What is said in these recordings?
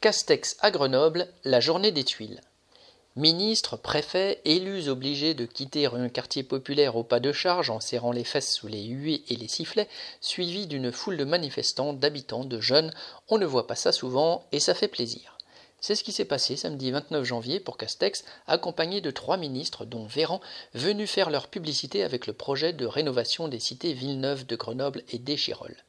Castex à Grenoble, la journée des tuiles. Ministres, préfets, élus obligés de quitter un quartier populaire au pas de charge en serrant les fesses sous les huées et les sifflets, suivis d'une foule de manifestants, d'habitants, de jeunes, on ne voit pas ça souvent et ça fait plaisir. C'est ce qui s'est passé samedi 29 janvier pour Castex, accompagné de trois ministres, dont Véran, venus faire leur publicité avec le projet de rénovation des cités Villeneuve de Grenoble et d'Échirolles.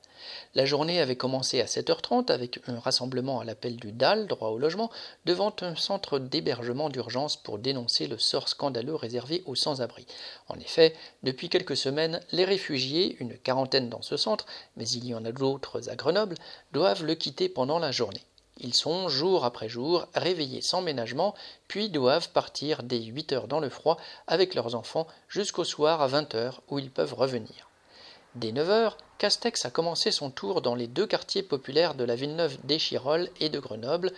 La journée avait commencé à 7h30 avec un rassemblement à l'appel du DAL, droit au logement, devant un centre d'hébergement d'urgence pour dénoncer le sort scandaleux réservé aux sans-abri. En effet, depuis quelques semaines, les réfugiés, une quarantaine dans ce centre, mais il y en a d'autres à Grenoble, doivent le quitter pendant la journée. Ils sont, jour après jour, réveillés sans ménagement, puis doivent partir dès 8 heures dans le froid avec leurs enfants jusqu'au soir à 20 heures où ils peuvent revenir. Dès 9 heures, Castex a commencé son tour dans les deux quartiers populaires de la Villeneuve d'Échirolles et de Grenoble,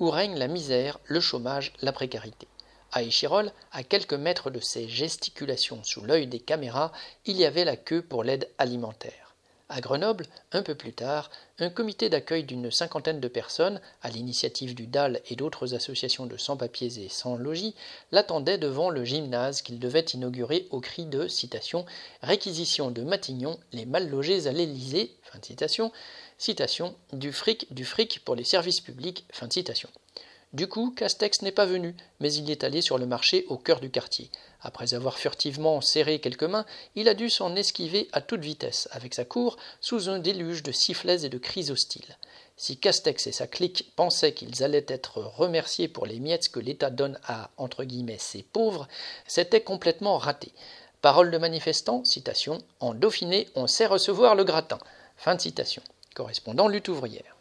où règne la misère, le chômage, la précarité. À Échirolles, à quelques mètres de ces gesticulations sous l'œil des caméras, il y avait la queue pour l'aide alimentaire. À Grenoble, un peu plus tard, un comité d'accueil d'une cinquantaine de personnes, à l'initiative du DAL et d'autres associations de sans-papiers et sans-logis, l'attendait devant le gymnase qu'il devait inaugurer au cri de citation, réquisition de Matignon, les mal logés à l'Élysée, fin de citation, citation, du fric, du fric pour les services publics, fin citation. Du coup, Castex n'est pas venu, mais il est allé sur le marché au cœur du quartier. Après avoir furtivement serré quelques mains, il a dû s'en esquiver à toute vitesse, avec sa cour, sous un déluge de sifflets et de cris hostiles. Si Castex et sa clique pensaient qu'ils allaient être remerciés pour les miettes que l'État donne à entre guillemets ses pauvres, c'était complètement raté. Parole de manifestant, citation En Dauphiné, on sait recevoir le gratin. Fin de citation. Correspondant lutte ouvrière.